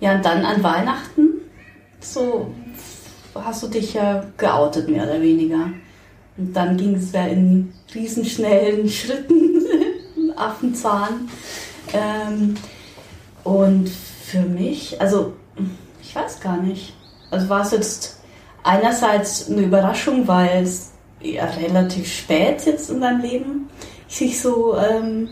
Ja, und dann an Weihnachten, so hast du dich ja geoutet, mehr oder weniger. Und dann ging es ja in riesenschnellen Schritten, Affenzahn. Ähm, und für mich, also ich weiß gar nicht. Also war es jetzt einerseits eine Überraschung, weil es ja relativ spät jetzt in deinem Leben sich so ähm,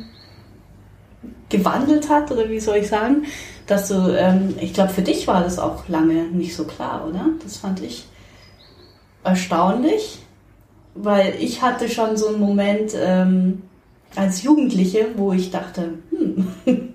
gewandelt hat, oder wie soll ich sagen, dass du, ähm, ich glaube, für dich war das auch lange nicht so klar, oder? Das fand ich erstaunlich, weil ich hatte schon so einen Moment ähm, als Jugendliche, wo ich dachte, hm,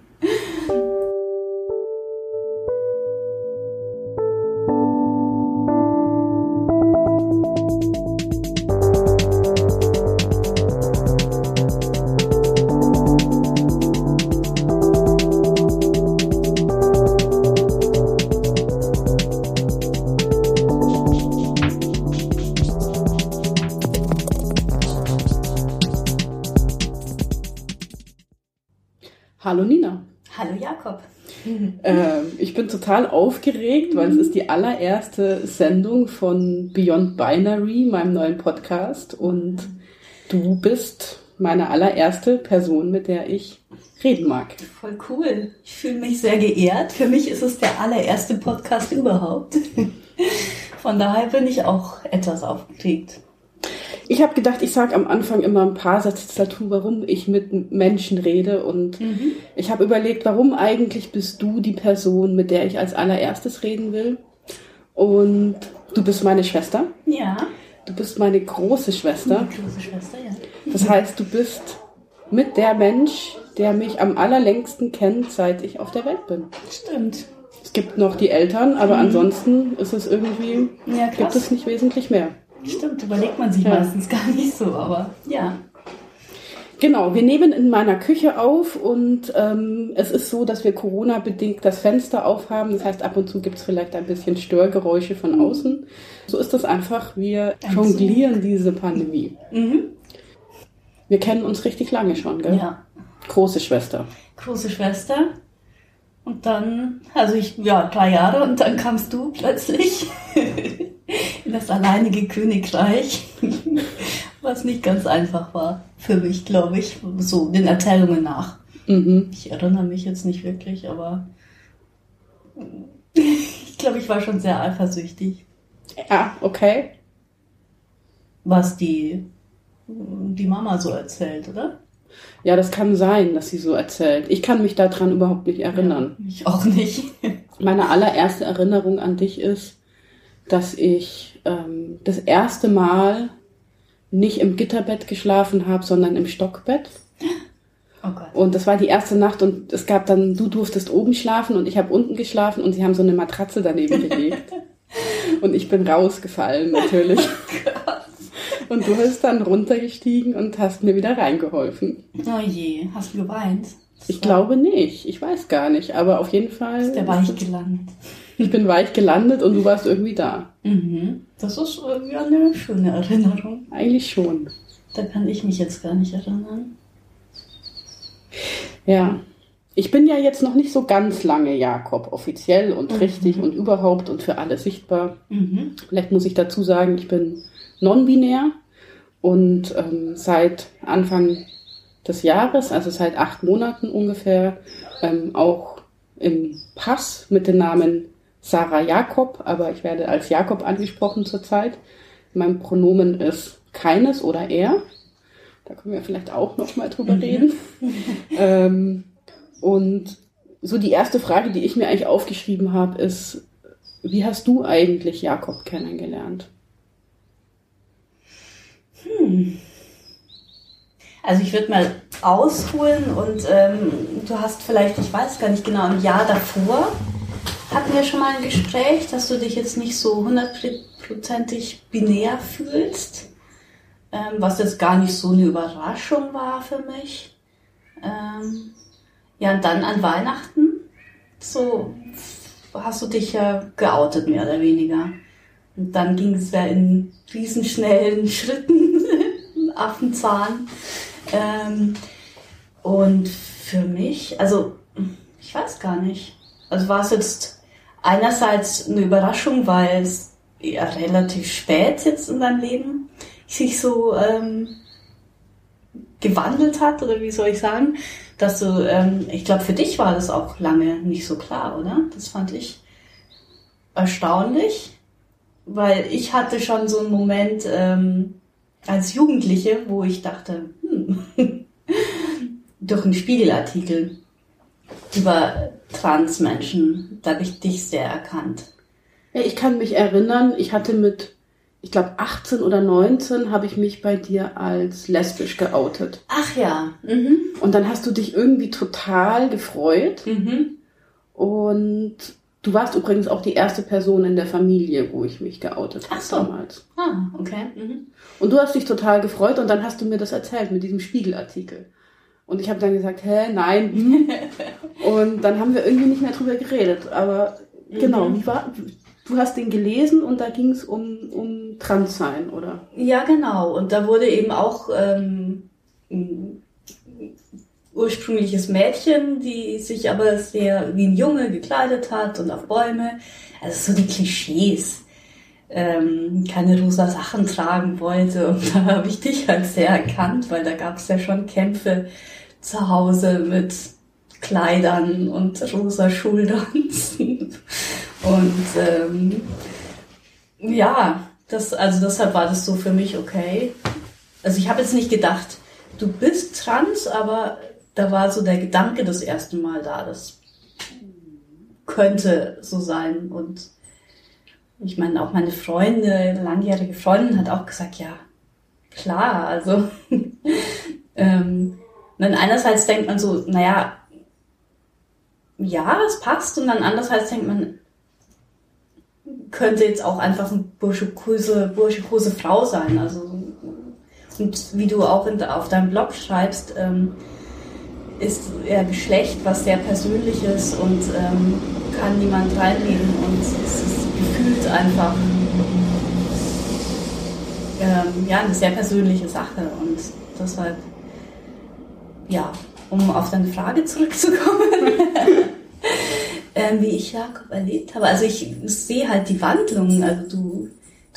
total aufgeregt, weil es ist die allererste Sendung von Beyond Binary, meinem neuen Podcast. Und du bist meine allererste Person, mit der ich reden mag. Voll cool. Ich fühle mich sehr geehrt. Für mich ist es der allererste Podcast überhaupt. Von daher bin ich auch etwas aufgeregt. Ich habe gedacht, ich sage am Anfang immer ein paar Sätze dazu, warum ich mit Menschen rede. Und Mhm. ich habe überlegt, warum eigentlich bist du die Person, mit der ich als allererstes reden will. Und du bist meine Schwester. Ja. Du bist meine große Schwester. Die große Schwester, ja. Das heißt, du bist mit der Mensch, der mich am allerlängsten kennt, seit ich auf der Welt bin. Stimmt. Es gibt noch die Eltern, aber ansonsten ist es irgendwie, Ja, gibt es nicht wesentlich mehr. Stimmt, überlegt man sich Ja. meistens gar nicht so, aber ja. Genau, wir nehmen in meiner Küche auf und ähm, es ist so, dass wir Corona-bedingt das Fenster aufhaben. Das heißt, ab und zu gibt es vielleicht ein bisschen Störgeräusche von außen. So ist das einfach. Wir Ein jonglieren diese Pandemie. Mhm. Wir kennen uns richtig lange schon, gell? Ja. Große Schwester. Große Schwester. Und dann, also ich, ja, drei Jahre und dann kamst du plötzlich in das alleinige Königreich, was nicht ganz einfach war für mich, glaube ich, so den Erzählungen nach. Mhm. Ich erinnere mich jetzt nicht wirklich, aber ich glaube, ich war schon sehr eifersüchtig, Ja, okay. was die, die Mama so erzählt, oder? Ja, das kann sein, dass sie so erzählt. Ich kann mich daran überhaupt nicht erinnern. Ich auch nicht. Meine allererste Erinnerung an dich ist, dass ich ähm, das erste Mal nicht im Gitterbett geschlafen habe, sondern im Stockbett. Oh Gott. Und das war die erste Nacht und es gab dann, du durftest oben schlafen und ich habe unten geschlafen und sie haben so eine Matratze daneben gelegt. und ich bin rausgefallen natürlich. Und du bist dann runtergestiegen und hast mir wieder reingeholfen. Oh je, hast du geweint? Das Ich glaube nicht, ich weiß gar nicht, aber auf jeden Fall. ist der weich gelandet. Ich bin weich gelandet und du warst irgendwie da. Mhm. Das ist irgendwie eine schöne Erinnerung. Eigentlich schon. Da kann ich mich jetzt gar nicht erinnern. Ja. Ich bin ja jetzt noch nicht so ganz lange Jakob, offiziell und richtig und überhaupt und für alle sichtbar. Mhm. Vielleicht muss ich dazu sagen, ich bin non-binär und ähm, seit Anfang des Jahres, also seit acht Monaten ungefähr, ähm, auch im Pass mit dem Namen Sarah Jakob, aber ich werde als Jakob angesprochen zurzeit. Mein Pronomen ist keines oder er. Da können wir vielleicht auch noch mal drüber reden. ähm, und so die erste Frage, die ich mir eigentlich aufgeschrieben habe, ist, wie hast du eigentlich Jakob kennengelernt? Also ich würde mal ausholen und ähm, du hast vielleicht, ich weiß gar nicht genau, ein Jahr davor hatten wir schon mal ein Gespräch, dass du dich jetzt nicht so hundertprozentig binär fühlst, ähm, was jetzt gar nicht so eine Überraschung war für mich. Ähm, ja, und dann an Weihnachten, so hast du dich ja geoutet, mehr oder weniger. Und dann ging es ja in riesenschnellen Schritten, Affenzahn. Ähm, und für mich, also ich weiß gar nicht. Also war es jetzt einerseits eine Überraschung, weil es ja relativ spät jetzt in deinem Leben sich so ähm, gewandelt hat, oder wie soll ich sagen, dass du, ähm, ich glaube, für dich war das auch lange nicht so klar, oder? Das fand ich erstaunlich, weil ich hatte schon so einen Moment ähm, als Jugendliche, wo ich dachte, hm, durch einen Spiegelartikel über Transmenschen, da habe ich dich sehr erkannt. Ja, ich kann mich erinnern, ich hatte mit, ich glaube 18 oder 19 habe ich mich bei dir als lesbisch geoutet. Ach ja. Mhm. Und dann hast du dich irgendwie total gefreut. Mhm. Und du warst übrigens auch die erste Person in der Familie, wo ich mich geoutet habe so. damals. Ah, okay. Mhm. Und du hast dich total gefreut und dann hast du mir das erzählt mit diesem Spiegelartikel. Und ich habe dann gesagt, hä, nein. hm. und dann haben wir irgendwie nicht mehr drüber geredet. Aber genau, Mhm. wie war, du hast den gelesen und da ging es um, um Transsein, oder? Ja, genau. Und da wurde eben auch ähm, ursprüngliches Mädchen, die sich aber sehr wie ein Junge gekleidet hat und auf Bäume. Also so die Klischees. Ähm, keine rosa Sachen tragen wollte. Und da habe ich dich halt sehr erkannt, weil da gab es ja schon Kämpfe zu Hause mit Kleidern und rosa Schulranzen. Und ähm, ja, das, also deshalb war das so für mich okay. Also ich habe jetzt nicht gedacht, du bist trans, aber da war so der Gedanke das erste Mal da, das könnte so sein. Und ich meine, auch meine Freunde, langjährige Freundin hat auch gesagt, ja, klar, also ähm, dann einerseits denkt man so, naja, ja, es passt, und dann andererseits denkt man, könnte jetzt auch einfach eine burschikose, burschikose Frau sein. Also, und wie du auch in, auf deinem Blog schreibst, ähm, ist ja Geschlecht was sehr Persönliches und ähm, kann niemand reinlegen und es ist gefühlt einfach ähm, ja, eine sehr persönliche Sache und deshalb, ja, um auf deine Frage zurückzukommen, ähm, wie ich Jakob erlebt habe. Also ich sehe halt die Wandlung. Also du,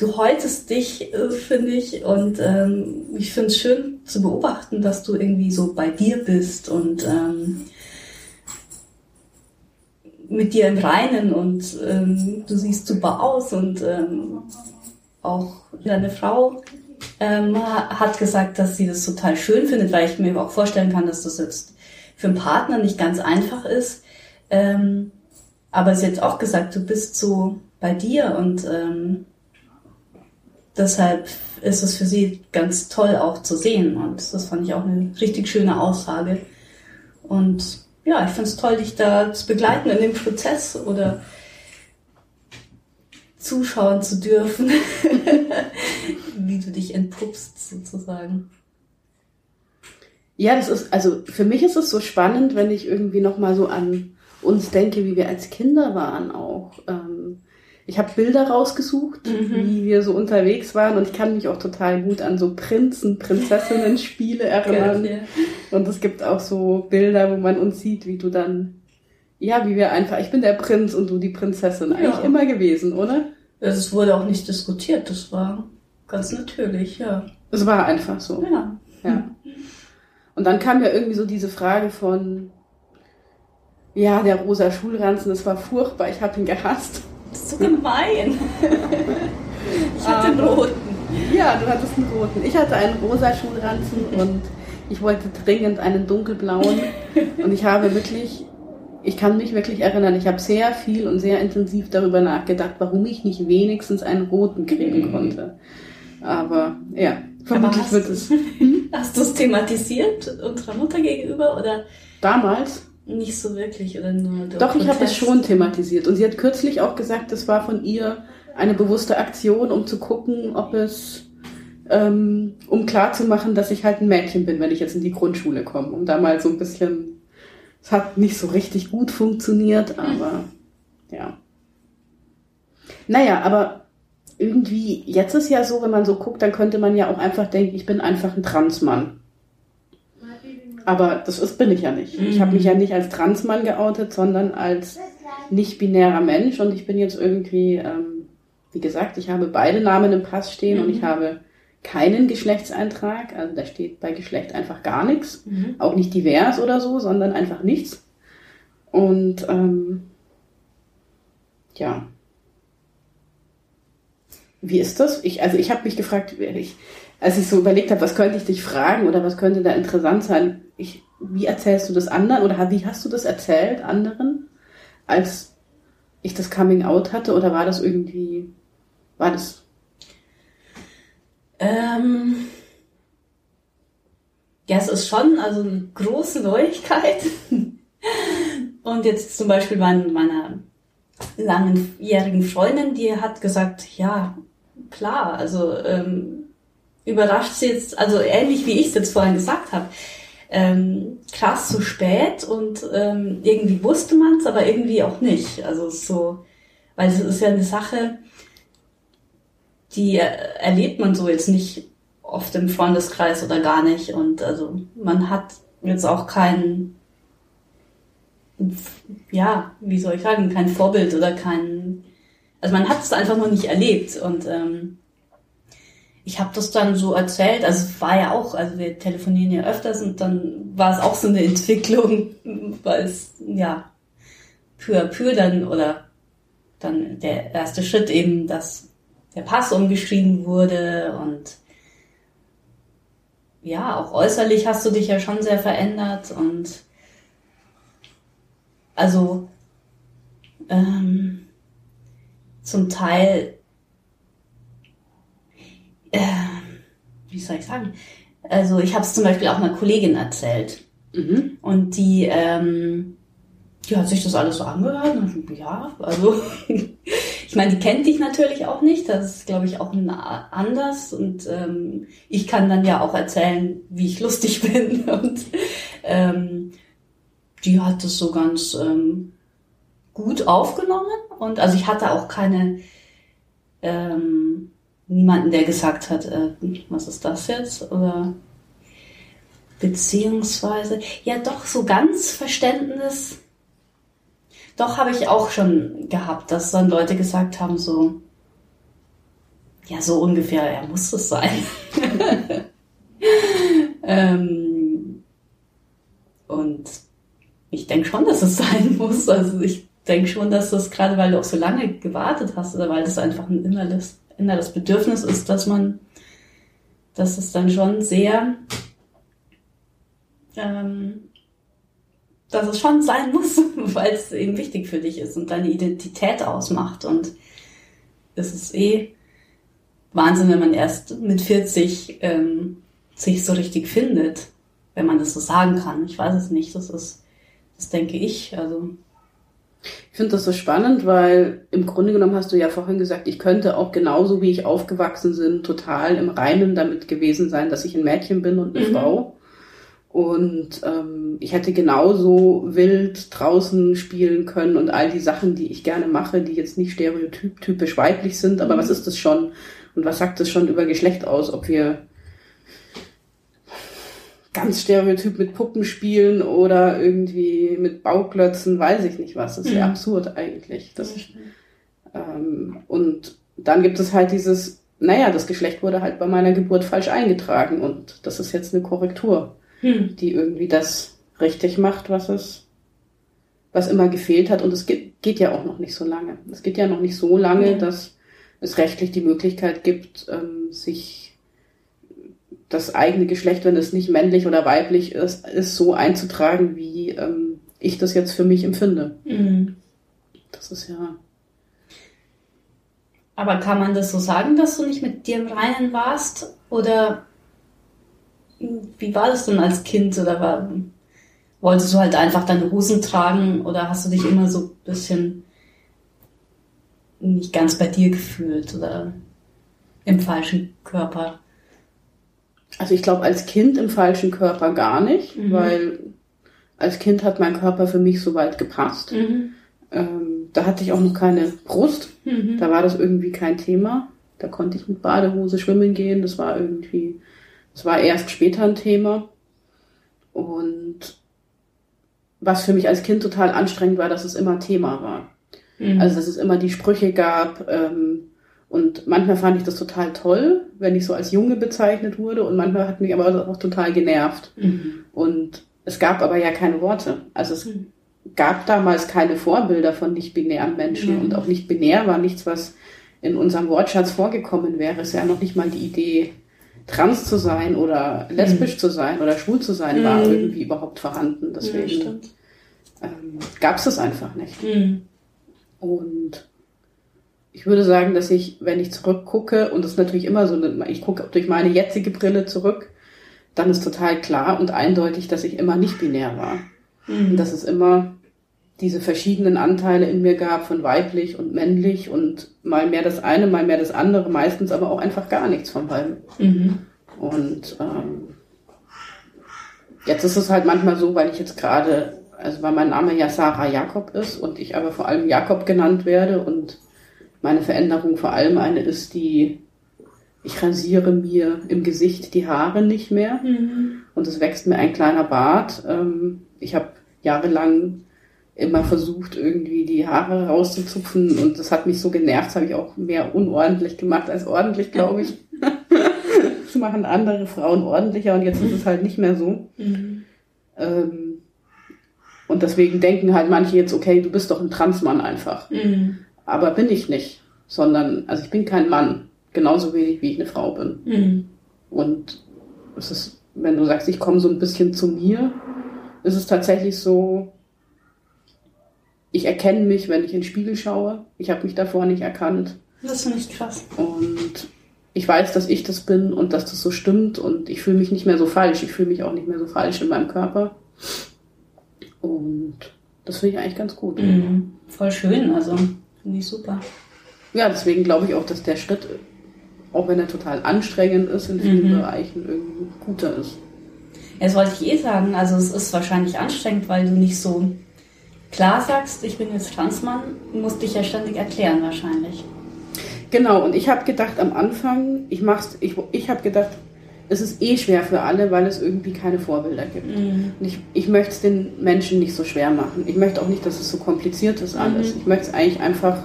du häutest dich, äh, finde ich, und ähm, ich finde es schön zu beobachten, dass du irgendwie so bei dir bist und ähm, mit dir im Reinen und ähm, du siehst super aus und ähm, auch deine Frau ähm, hat gesagt, dass sie das total schön findet, weil ich mir auch vorstellen kann, dass das jetzt für einen Partner nicht ganz einfach ist. Ähm, aber sie hat auch gesagt, du bist so bei dir und deshalb ist es für sie ganz toll auch zu sehen und das fand ich auch eine richtig schöne Aussage. Und ja, ich finde es toll, dich da zu begleiten in dem Prozess oder zuschauen zu dürfen, wie du dich entpuppst sozusagen. Ja, das ist, also für mich ist es so spannend, wenn ich irgendwie nochmal so an uns denke, wie wir als Kinder waren auch. Ähm, ich habe Bilder rausgesucht, Mhm. wie wir so unterwegs waren und ich kann mich auch total gut an so Prinzen, Prinzessinnen-Spiele erinnern. Ja. Und es gibt auch so Bilder, wo man uns sieht, wie du dann, ja, wie wir einfach, ich bin der Prinz und du die Prinzessin. Eigentlich Ja. immer gewesen, oder? Also Es wurde auch nicht diskutiert, das war ganz natürlich, ja. Es war einfach so. Ja. Ja. Und dann kam ja irgendwie so diese Frage von, ja, der rosa Schulranzen, das war furchtbar, ich habe ihn gehasst. Das ist so gemein. Ich hatte den Aber- roten. Ja, du hattest einen roten. Ich hatte einen rosa Schulranzen und ich wollte dringend einen dunkelblauen. Und ich habe wirklich, ich kann mich wirklich erinnern, ich habe sehr viel und sehr intensiv darüber nachgedacht, warum ich nicht wenigstens einen roten kriegen konnte. Aber ja, vermutlich hast wird es Hast du es thematisiert unserer Mutter gegenüber oder damals. Nicht so wirklich oder nur Doch, ich habe es Protest? schon thematisiert. Und sie hat kürzlich auch gesagt, das war von ihr eine bewusste Aktion, um zu gucken, ob es, ähm, um klarzumachen, dass ich halt ein Mädchen bin, wenn ich jetzt in die Grundschule komme. Um da mal so ein bisschen, es hat nicht so richtig gut funktioniert, aber ja. Naja, aber irgendwie, jetzt ist ja so, wenn man so guckt, dann könnte man ja auch einfach denken, ich bin einfach ein Transmann. Aber das ist, bin ich ja nicht. Ich habe mich ja nicht als Transmann geoutet, sondern als nicht-binärer Mensch und ich bin jetzt irgendwie, ähm, wie gesagt, ich habe beide Namen im Pass stehen mhm. und ich mhm. habe keinen Geschlechtseintrag. Also da steht bei Geschlecht einfach gar nichts. Mhm. Auch nicht divers oder so, sondern einfach nichts. Und ähm, ja. Wie ist das? Ich, also ich habe mich gefragt, ich, als ich so überlegt habe, was könnte ich dich fragen oder was könnte da interessant sein, ich, wie erzählst du das anderen oder wie hast du das erzählt anderen, als ich das Coming Out hatte oder war das irgendwie, war das? Ähm, ja, es ist schon also eine große Neuigkeit. Und jetzt zum Beispiel mein, meiner langjährigen Freundin, die hat gesagt, ja, klar, also ähm, überrascht sie jetzt, also ähnlich wie ich es jetzt vorhin gesagt habe, ähm, krass zu spät und ähm, irgendwie wusste man es, aber irgendwie auch nicht. Also so, weil es ist ja eine Sache, die erlebt man so jetzt nicht oft im Freundeskreis oder gar nicht. Und also man hat jetzt auch keinen, ja, wie soll ich sagen, kein Vorbild oder kein, also man hat es einfach noch nicht erlebt und ähm, ich habe das dann so erzählt, also es war ja auch, also wir telefonieren ja öfters und dann war es auch so eine Entwicklung, weil es ja peu à peu dann oder dann der erste Schritt eben, dass der Pass umgeschrieben wurde und ja, auch äußerlich hast du dich ja schon sehr verändert und also ähm, zum Teil äh, wie soll ich sagen? Also ich habe es zum Beispiel auch einer Kollegin erzählt. Mhm. Und die, ähm, die hat sich das alles so angehört. Und ja, also ich meine, die kennt dich natürlich auch nicht. Das ist, glaube ich, auch anders. Und ähm, ich kann dann ja auch erzählen, wie ich lustig bin. Und ähm, die hat das so ganz ähm, gut aufgenommen. Und also ich hatte auch keine ähm, niemanden, der gesagt hat, äh, was ist das jetzt? Oder beziehungsweise, ja doch, so ganz Verständnis. Doch habe ich auch schon gehabt, dass dann Leute gesagt haben, so, ja, so ungefähr, er muss es sein. ähm, und ich denke schon, dass es sein muss. Also ich denke schon, dass das gerade, weil du auch so lange gewartet hast oder weil das einfach ein inneres das Bedürfnis ist, dass man, dass es dann schon sehr, ähm, dass es schon sein muss, weil es eben wichtig für dich ist und deine Identität ausmacht. Und es ist eh Wahnsinn, wenn man erst mit 40 ähm, sich so richtig findet, wenn man das so sagen kann. Ich weiß es nicht, das ist, das denke ich. Also ich finde das so spannend, weil im Grunde genommen hast du ja vorhin gesagt, ich könnte auch genauso wie ich aufgewachsen bin, total im Reinen damit gewesen sein, dass ich ein Mädchen bin und eine mhm. Frau. Und ähm, ich hätte genauso wild draußen spielen können und all die Sachen, die ich gerne mache, die jetzt nicht stereotypisch weiblich sind. Aber mhm. was ist das schon? Und was sagt das schon über Geschlecht aus, ob wir ganz stereotyp mit Puppen spielen oder irgendwie mit Bauklötzen, weiß ich nicht was. Das ist ja, ja absurd eigentlich. Das, ähm, und dann gibt es halt dieses, naja, das Geschlecht wurde halt bei meiner Geburt falsch eingetragen und das ist jetzt eine Korrektur, hm. die irgendwie das richtig macht, was es, was immer gefehlt hat. Und es geht, geht ja auch noch nicht so lange. Es geht ja noch nicht so lange, ja. dass es rechtlich die Möglichkeit gibt, ähm, sich das eigene Geschlecht, wenn es nicht männlich oder weiblich ist, ist so einzutragen, wie ähm, ich das jetzt für mich empfinde. Mhm. Das ist ja. Aber kann man das so sagen, dass du nicht mit dir im Reinen warst? Oder wie war das denn als Kind? Oder war, wolltest du halt einfach deine Hosen tragen? Oder hast du dich immer so ein bisschen nicht ganz bei dir gefühlt oder im falschen Körper? Also ich glaube, als Kind im falschen Körper gar nicht, mhm. weil als Kind hat mein Körper für mich soweit gepasst. Mhm. Ähm, da hatte ich auch noch keine Brust. Mhm. Da war das irgendwie kein Thema. Da konnte ich mit Badehose schwimmen gehen. Das war irgendwie, das war erst später ein Thema. Und was für mich als Kind total anstrengend war, dass es immer Thema war. Mhm. Also dass es immer die Sprüche gab. Ähm, und manchmal fand ich das total toll, wenn ich so als Junge bezeichnet wurde. Und manchmal hat mich aber auch total genervt. Mhm. Und es gab aber ja keine Worte. Also es mhm. gab damals keine Vorbilder von nicht-binären Menschen. Und auch nicht-binär war nichts, was in unserem Wortschatz vorgekommen wäre. Es ist ja noch nicht mal die Idee, trans zu sein oder lesbisch mhm. zu sein oder schwul zu sein, war mhm. irgendwie überhaupt vorhanden. Deswegen ja, ähm, gab es das einfach nicht. Mhm. Und ich würde sagen, dass ich, wenn ich zurückgucke, und das ist natürlich immer so, ich gucke durch meine jetzige Brille zurück, dann ist total klar und eindeutig, dass ich immer nicht binär war. Mhm. Dass es immer diese verschiedenen Anteile in mir gab von weiblich und männlich und mal mehr das eine, mal mehr das andere, meistens aber auch einfach gar nichts von beiden. Mhm. Und ähm, jetzt ist es halt manchmal so, weil ich jetzt gerade, also weil mein Name ja Sarah Jakob ist und ich aber vor allem Jakob genannt werde und meine Veränderung vor allem eine ist, die ich rasiere mir im Gesicht die Haare nicht mehr mhm. und es wächst mir ein kleiner Bart. Ähm, ich habe jahrelang immer versucht, irgendwie die Haare rauszuzupfen und das hat mich so genervt, das habe ich auch mehr unordentlich gemacht als ordentlich, glaube ich. das machen andere Frauen ordentlicher und jetzt ist es halt nicht mehr so. Mhm. Ähm, und deswegen denken halt manche jetzt, okay, du bist doch ein Transmann einfach. Mhm. Aber bin ich nicht, sondern, also ich bin kein Mann, genauso wenig wie ich eine Frau bin. Mhm. Und es ist, wenn du sagst, ich komme so ein bisschen zu mir, ist es tatsächlich so, ich erkenne mich, wenn ich in den Spiegel schaue. Ich habe mich davor nicht erkannt. Das finde ich krass. Und ich weiß, dass ich das bin und dass das so stimmt und ich fühle mich nicht mehr so falsch. Ich fühle mich auch nicht mehr so falsch in meinem Körper. Und das finde ich eigentlich ganz gut. Mhm. Voll schön, also finde ich super. Ja, deswegen glaube ich auch, dass der Schritt, auch wenn er total anstrengend ist, in vielen mhm. Bereichen irgendwie guter ist. Das wollte ich eh sagen. Also es ist wahrscheinlich anstrengend, weil du nicht so klar sagst, ich bin jetzt Transmann, musst dich ja ständig erklären wahrscheinlich. Genau, und ich habe gedacht am Anfang, ich mach's, ich, ich habe gedacht, es ist eh schwer für alle, weil es irgendwie keine Vorbilder gibt. Mhm. Und ich, ich möchte es den Menschen nicht so schwer machen. Ich möchte auch nicht, dass es so kompliziert ist alles. Mhm. Ich möchte es eigentlich einfach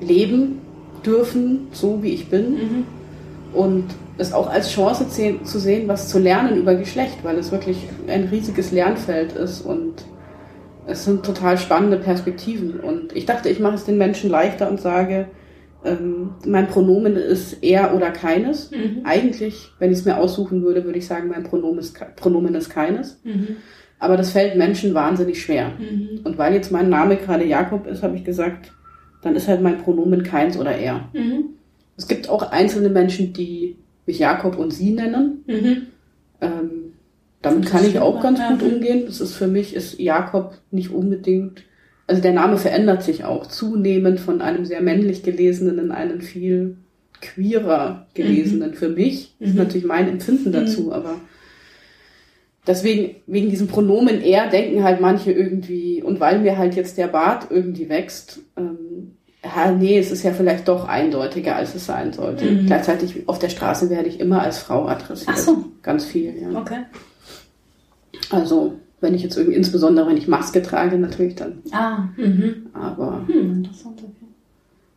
leben dürfen, so wie ich bin. Mhm. Und es auch als Chance zu sehen, was zu lernen über Geschlecht, weil es wirklich ein riesiges Lernfeld ist und es sind total spannende Perspektiven. Und ich dachte, ich mache es den Menschen leichter und sage, ähm, mein Pronomen ist er oder keines. Mhm. Eigentlich, wenn ich es mir aussuchen würde, würde ich sagen, mein Pronomen ist, Pronomen ist keines. Mhm. Aber das fällt Menschen wahnsinnig schwer. Mhm. Und weil jetzt mein Name gerade Jakob ist, habe ich gesagt, dann ist halt mein Pronomen keins oder er. Mhm. Es gibt auch einzelne Menschen, die mich Jakob und sie nennen. Mhm. Ähm, damit kann ich auch ganz gut umgehen. Das ist für mich, ist Jakob nicht unbedingt, also der Name verändert sich auch zunehmend von einem sehr männlich gelesenen in einen viel queerer gelesenen. Mhm. Für mich mhm. ist natürlich mein Empfinden dazu, mhm. aber deswegen, wegen diesem Pronomen er denken halt manche irgendwie, und weil mir halt jetzt der Bart irgendwie wächst, ähm, ja, nee, es ist ja vielleicht doch eindeutiger, als es sein sollte. Mhm. Gleichzeitig auf der Straße werde ich immer als Frau adressiert. Ach so. Ganz viel, ja. Okay. Also, wenn ich jetzt irgendwie, insbesondere wenn ich Maske trage, natürlich dann. Ah, mhm. Aber. Hm, interessant, okay.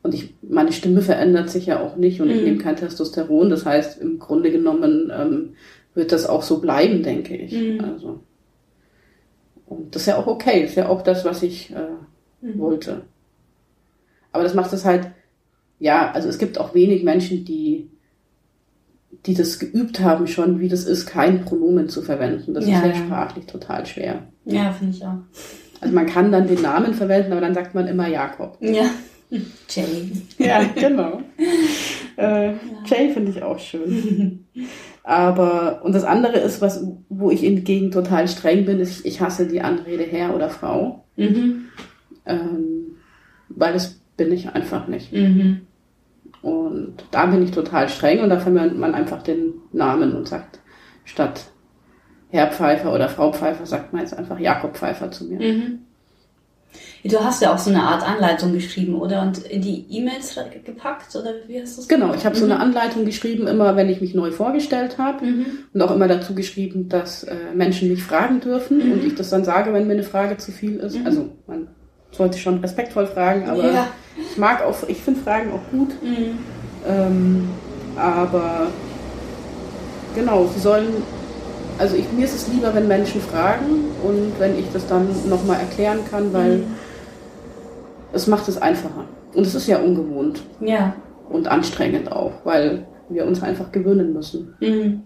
Und ich, meine Stimme verändert sich ja auch nicht und mhm. ich nehme kein Testosteron. Das heißt, im Grunde genommen ähm, wird das auch so bleiben, denke ich. Mhm. Also. Und das ist ja auch okay. Das ist ja auch das, was ich äh, mhm. wollte. Aber das macht es halt, ja, also es gibt auch wenig Menschen, die die das geübt haben schon, wie das ist, kein Pronomen zu verwenden. Das ja, ist ja sprachlich total schwer. Ja, finde ich auch. Also man kann dann den Namen verwenden, aber dann sagt man immer Jakob. Ja. Jay. Ja, genau. äh, ja. Jay finde ich auch schön. Aber, und das andere ist, was, wo ich hingegen total streng bin, ist, ich hasse die Anrede Herr oder Frau. Mhm. Ähm, weil das bin ich einfach nicht. Mhm. Und da bin ich total streng und da verwendet man einfach den Namen und sagt, statt Herr Pfeiffer oder Frau Pfeiffer sagt man jetzt einfach Jakob Pfeiffer zu mir. Mhm. Du hast ja auch so eine Art Anleitung geschrieben, oder? Und in die E-Mails gepackt, oder wie hast du das Genau, ich habe mhm. so eine mhm. Anleitung geschrieben, immer wenn ich mich neu vorgestellt habe. Mhm. Und auch immer dazu geschrieben, dass äh, Menschen mich fragen dürfen mhm. und ich das dann sage, wenn mir eine Frage zu viel ist. Mhm. Also man sollte schon respektvoll fragen, aber ja. ich mag auch, ich finde Fragen auch gut. Mhm. Ähm, aber genau, sie sollen also ich, mir ist es lieber, wenn Menschen fragen und wenn ich das dann nochmal erklären kann, weil mhm. es macht es einfacher. Und es ist ja ungewohnt. Ja. Und anstrengend auch, weil wir uns einfach gewöhnen müssen. Mhm.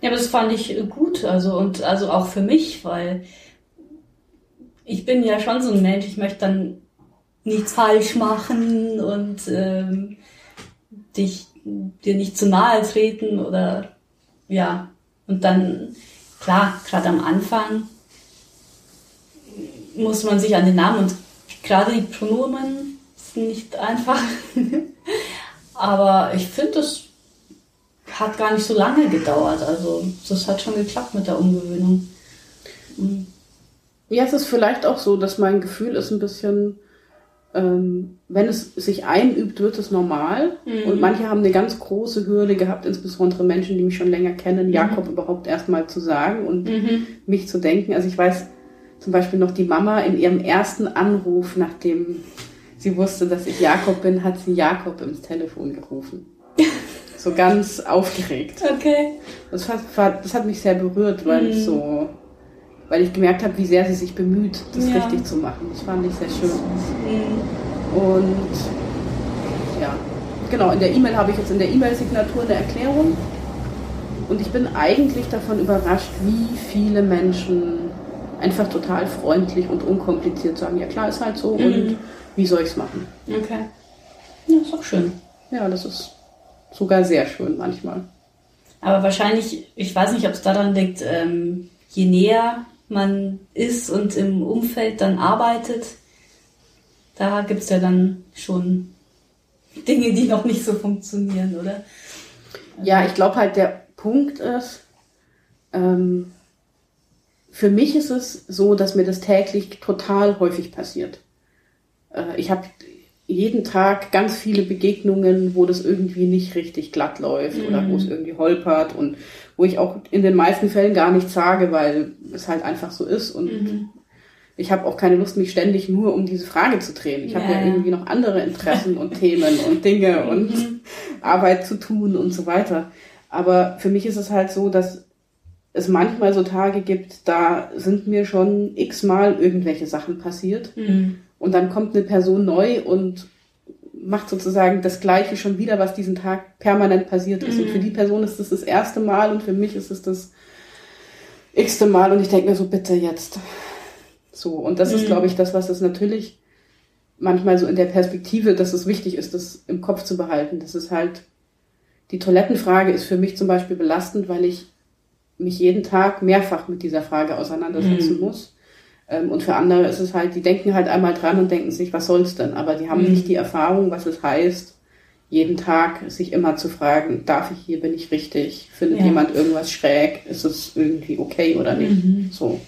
Ja, aber das fand ich gut, also und also auch für mich, weil ich bin ja schon so ein Mensch, ich möchte dann nichts falsch machen und ähm, dich dir nicht zu nahe treten oder ja, und dann, klar, gerade am Anfang muss man sich an den Namen und gerade die Pronomen sind nicht einfach. Aber ich finde, das hat gar nicht so lange gedauert. Also das hat schon geklappt mit der Umgewöhnung. Mhm. Ja, es ist vielleicht auch so, dass mein Gefühl ist ein bisschen, ähm, wenn es sich einübt, wird es normal. Mhm. Und manche haben eine ganz große Hürde gehabt, insbesondere Menschen, die mich schon länger kennen, mhm. Jakob überhaupt erstmal zu sagen und mhm. mich zu denken. Also ich weiß zum Beispiel noch die Mama in ihrem ersten Anruf, nachdem sie wusste, dass ich Jakob bin, hat sie Jakob ins Telefon gerufen. so ganz aufgeregt. Okay. Das hat, das hat mich sehr berührt, weil ich mhm. so weil ich gemerkt habe, wie sehr sie sich bemüht, das ja. richtig zu machen. Das fand ich sehr schön. Mhm. Und ja, genau, in der E-Mail habe ich jetzt in der E-Mail-Signatur eine Erklärung. Und ich bin eigentlich davon überrascht, wie viele Menschen einfach total freundlich und unkompliziert sagen, ja klar, ist halt so mhm. und wie soll ich es machen? Okay. Ja, ist auch schön. Ja, das ist sogar sehr schön manchmal. Aber wahrscheinlich, ich weiß nicht, ob es daran liegt, ähm, je näher man ist und im Umfeld dann arbeitet, da gibt es ja dann schon Dinge, die noch nicht so funktionieren, oder? Ja, ich glaube halt, der Punkt ist, ähm, für mich ist es so, dass mir das täglich total häufig passiert. Äh, ich habe jeden Tag ganz viele Begegnungen, wo das irgendwie nicht richtig glatt läuft mhm. oder wo es irgendwie holpert und wo ich auch in den meisten Fällen gar nichts sage, weil es halt einfach so ist und mhm. ich habe auch keine Lust, mich ständig nur um diese Frage zu drehen. Ich ja. habe ja irgendwie noch andere Interessen und Themen und Dinge mhm. und Arbeit zu tun und so weiter. Aber für mich ist es halt so, dass es manchmal so Tage gibt, da sind mir schon x-mal irgendwelche Sachen passiert. Mhm. Und dann kommt eine Person neu und macht sozusagen das Gleiche schon wieder, was diesen Tag permanent passiert ist. Mhm. Und für die Person ist das, das erste Mal und für mich ist es das x-te Mal und ich denke mir so, bitte jetzt. So, und das mhm. ist, glaube ich, das, was es natürlich manchmal so in der Perspektive, dass es wichtig ist, das im Kopf zu behalten. Das ist halt, die Toilettenfrage ist für mich zum Beispiel belastend, weil ich mich jeden Tag mehrfach mit dieser Frage auseinandersetzen mhm. muss. Ähm, und für andere ist es halt, die denken halt einmal dran und denken sich, was soll's denn? Aber die haben mhm. nicht die Erfahrung, was es heißt, jeden Tag sich immer zu fragen, darf ich hier, bin ich richtig? Findet ja. jemand irgendwas schräg? Ist es irgendwie okay oder nicht? Mhm. So.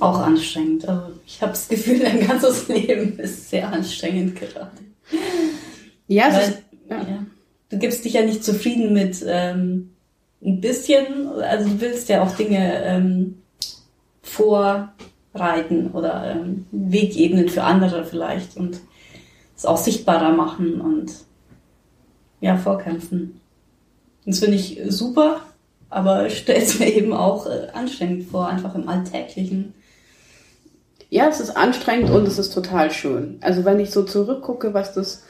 Auch anstrengend. Also ich habe das Gefühl, dein ganzes Leben ist sehr anstrengend gerade. Ja, Weil, ist, ja. ja. Du gibst dich ja nicht zufrieden mit ähm, ein bisschen, also du willst ja auch Dinge ähm, vor reiten oder ähm, Wegebenen für andere vielleicht und es auch sichtbarer machen und ja, vorkämpfen. Das finde ich super, aber stellt es mir eben auch äh, anstrengend vor, einfach im Alltäglichen. Ja, es ist anstrengend und es ist total schön. Also wenn ich so zurückgucke, was das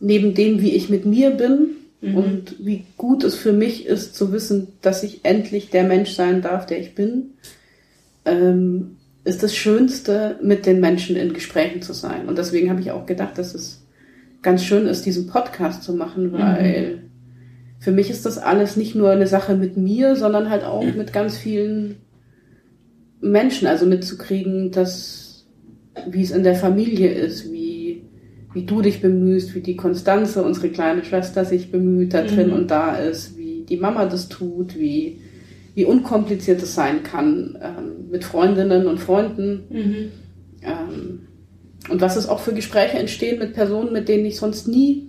neben dem, wie ich mit mir bin mhm. und wie gut es für mich ist zu wissen, dass ich endlich der Mensch sein darf, der ich bin, ähm, ist das Schönste, mit den Menschen in Gesprächen zu sein. Und deswegen habe ich auch gedacht, dass es ganz schön ist, diesen Podcast zu machen, mhm. weil mhm. für mich ist das alles nicht nur eine Sache mit mir, sondern halt auch mit ganz vielen Menschen, also mitzukriegen, dass, wie es in der Familie ist, wie, wie du dich bemühst, wie die Konstanze, unsere kleine Schwester, sich bemüht, da drin mhm. und da ist, wie die Mama das tut, wie wie unkompliziert es sein kann ähm, mit Freundinnen und Freunden. Mhm. Ähm, und was es auch für Gespräche entstehen mit Personen, mit denen ich sonst nie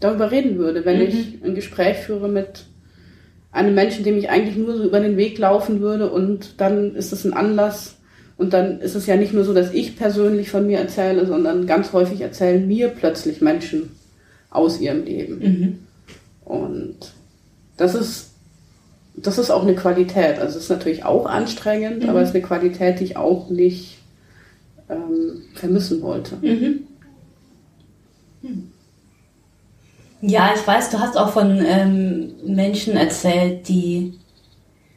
darüber reden würde, wenn mhm. ich ein Gespräch führe mit einem Menschen, dem ich eigentlich nur so über den Weg laufen würde und dann ist es ein Anlass und dann ist es ja nicht nur so, dass ich persönlich von mir erzähle, sondern ganz häufig erzählen mir plötzlich Menschen aus ihrem Leben. Mhm. Und das ist, das ist auch eine Qualität. Also es ist natürlich auch anstrengend, mhm. aber es ist eine Qualität, die ich auch nicht ähm, vermissen wollte. Mhm. Hm. Ja, ich weiß, du hast auch von ähm, Menschen erzählt, die,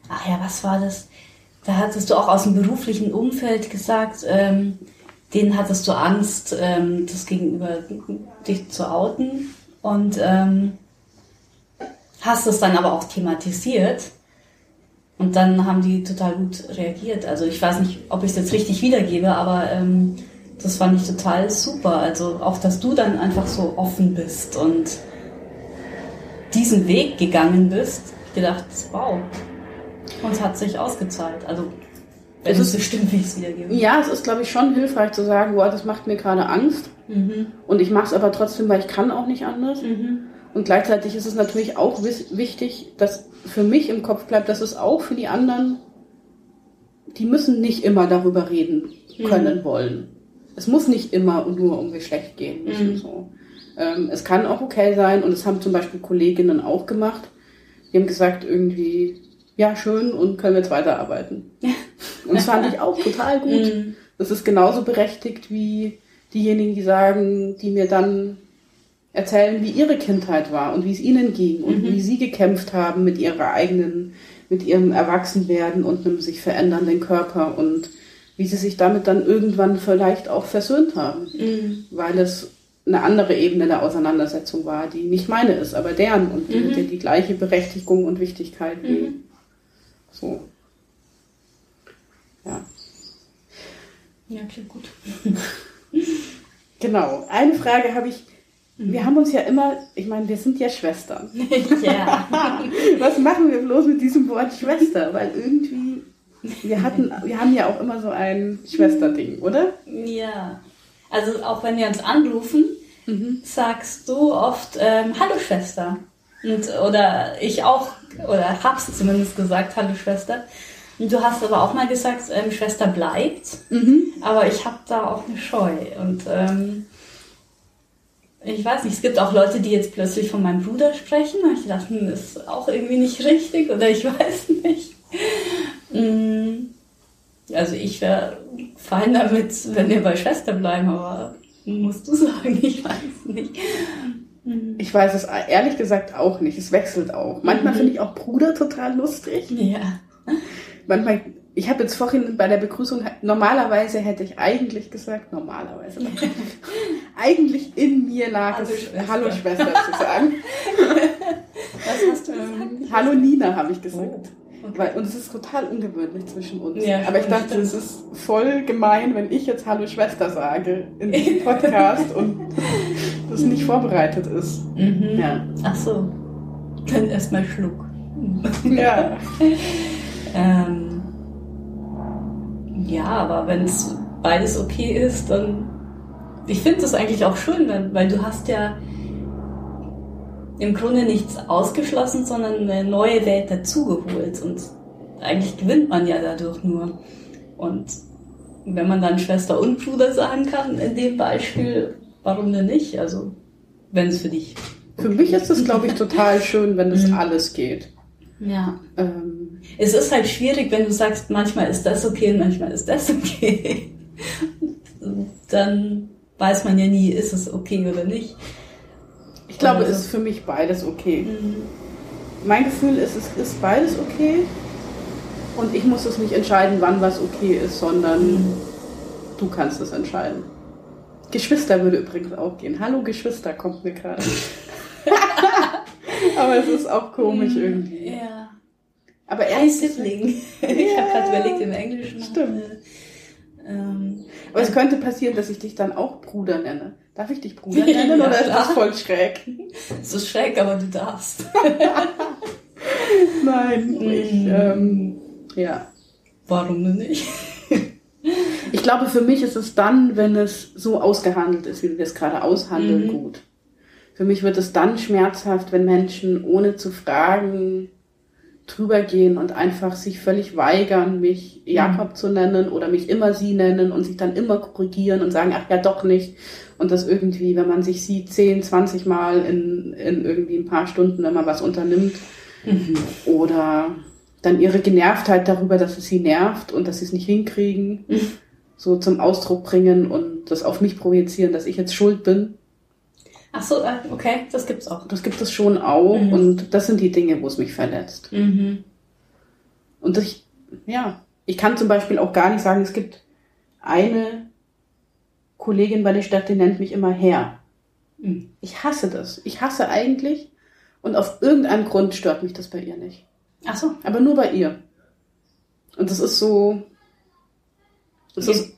ach ja, was war das? Da hattest du auch aus dem beruflichen Umfeld gesagt, ähm, denen hattest du Angst, ähm, das gegenüber dich zu outen und ähm, hast es dann aber auch thematisiert. Und dann haben die total gut reagiert. Also ich weiß nicht, ob ich es jetzt richtig wiedergebe, aber ähm, das fand ich total super. Also auch, dass du dann einfach so offen bist und diesen Weg gegangen bist, gedacht, wow. Und es hat sich ausgezahlt. Also es ist bestimmt, wie ich es wiedergebe. Ja, es ist, glaube ich, schon hilfreich zu sagen, wow, das macht mir gerade Angst. Mhm. Und ich mache es aber trotzdem, weil ich kann auch nicht anders. Mhm. Und gleichzeitig ist es natürlich auch wichtig, dass für mich im Kopf bleibt, dass es auch für die anderen, die müssen nicht immer darüber reden können mhm. wollen. Es muss nicht immer nur um Geschlecht gehen. Mhm. So. Ähm, es kann auch okay sein, und das haben zum Beispiel Kolleginnen auch gemacht, die haben gesagt, irgendwie, ja, schön, und können wir jetzt weiterarbeiten. und das fand ich auch total gut. Mhm. Das ist genauso berechtigt wie diejenigen, die sagen, die mir dann erzählen, wie ihre Kindheit war und wie es ihnen ging und mhm. wie sie gekämpft haben mit ihrer eigenen, mit ihrem Erwachsenwerden und einem sich verändernden Körper und wie sie sich damit dann irgendwann vielleicht auch versöhnt haben, mhm. weil es eine andere Ebene der Auseinandersetzung war, die nicht meine ist, aber deren und die, mhm. die, die gleiche Berechtigung und Wichtigkeit wie mhm. so. Ja. Ja, klingt gut. genau. Eine Frage habe ich. Wir haben uns ja immer, ich meine, wir sind ja Schwestern. Ja. Was machen wir bloß mit diesem Wort Schwester? Weil irgendwie, wir hatten, wir haben ja auch immer so ein Schwesterding, oder? Ja. Also auch wenn wir uns anrufen, mhm. sagst du oft ähm, Hallo Schwester. Und, oder ich auch, oder hab's zumindest gesagt, Hallo Schwester. Und du hast aber auch mal gesagt, ähm, Schwester bleibt. Mhm. Aber ich habe da auch eine Scheu. Und ähm, ich weiß nicht, es gibt auch Leute, die jetzt plötzlich von meinem Bruder sprechen. Und ich dachte, das ist auch irgendwie nicht richtig oder ich weiß nicht. Mm. Also ich wäre fein damit, wenn wir bei Schwester bleiben, aber musst du sagen, ich weiß nicht. Ich weiß es ehrlich gesagt auch nicht. Es wechselt auch. Manchmal mhm. finde ich auch Bruder total lustig. Ja. Manchmal, ich habe jetzt vorhin bei der Begrüßung, normalerweise hätte ich eigentlich gesagt, normalerweise, eigentlich in mir lag Hallo es, Schwester. Hallo Schwester zu sagen. Was hast du gesagt? Hallo Nina, habe ich gesagt. Oh. Okay. Weil, und es ist total ungewöhnlich zwischen uns. Ja, Aber ich dachte, es ist voll gemein, wenn ich jetzt Hallo Schwester sage in diesem Podcast und das nicht vorbereitet ist. Mhm. Ja. Ach so. Dann erstmal Schluck. Ja. ähm, ja, aber wenn es beides okay ist, dann. Ich finde das eigentlich auch schön, weil, weil du hast ja im Grunde nichts ausgeschlossen, sondern eine neue Welt dazugeholt. Und eigentlich gewinnt man ja dadurch nur. Und wenn man dann Schwester und Bruder sagen kann, in dem Beispiel, warum denn nicht? Also, wenn es für dich. Für mich ist es, glaube ich, total schön, wenn es mhm. alles geht. Ja. Ähm. Es ist halt schwierig, wenn du sagst, manchmal ist das okay und manchmal ist das okay. Dann weiß man ja nie, ist es okay oder nicht. Ich glaube, es ist für mich beides okay. Mhm. Mein Gefühl ist, es ist beides okay. Und ich muss es nicht entscheiden, wann was okay ist, sondern mhm. du kannst es entscheiden. Geschwister würde übrigens auch gehen. Hallo Geschwister kommt mir gerade. Aber es ist auch komisch mhm. irgendwie. Ja. Aber er ist Sibling. ich habe gerade überlegt im Englischen. Stimmt. Ähm, Aber es könnte passieren, dass ich dich dann auch Bruder nenne. Darf ich dich Bruder nennen ja, oder ist das voll schräg? Es ist schräg, aber du darfst. Nein, ich, mm. ähm, ja. Warum denn nicht? Ich glaube, für mich ist es dann, wenn es so ausgehandelt ist, wie wir es gerade aushandeln, Mhm. gut. Für mich wird es dann schmerzhaft, wenn Menschen ohne zu fragen drüber gehen und einfach sich völlig weigern, mich Jakob zu nennen oder mich immer sie nennen und sich dann immer korrigieren und sagen, ach ja, doch nicht. Und das irgendwie, wenn man sich sieht, 10, 20 Mal in, in irgendwie ein paar Stunden, wenn man was unternimmt, oder dann ihre Genervtheit darüber, dass es sie nervt und dass sie es nicht hinkriegen, so zum Ausdruck bringen und das auf mich projizieren, dass ich jetzt schuld bin. Ach so, äh, okay, das gibt's auch. Das gibt es schon auch Mhm. und das sind die Dinge, wo es mich verletzt. Mhm. Und ich, ja, ich kann zum Beispiel auch gar nicht sagen, es gibt eine Kollegin bei der Stadt, die nennt mich immer Herr. Mhm. Ich hasse das. Ich hasse eigentlich und auf irgendeinem Grund stört mich das bei ihr nicht. Ach so. Aber nur bei ihr. Und das ist so. Das ist,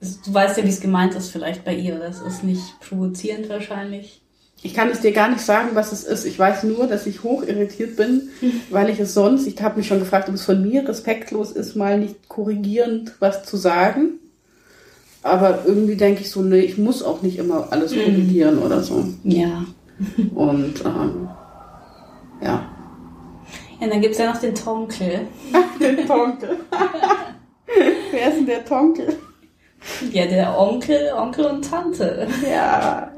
Du weißt ja, wie es gemeint ist vielleicht bei ihr. Das ist nicht provozierend wahrscheinlich. ich kann es dir gar nicht sagen, was es ist. Ich weiß nur, dass ich hoch irritiert bin, weil ich es sonst, ich habe mich schon gefragt, ob es von mir respektlos ist, mal nicht korrigierend was zu sagen. Aber irgendwie denke ich so, nee, ich muss auch nicht immer alles Mhm. korrigieren oder so. Ja. Und ähm, ja. Ja, dann gibt's ja noch den Tonkel. Den Tonkel. Wer ist denn der Tonkel? Ja, der Onkel, Onkel und Tante. Ja.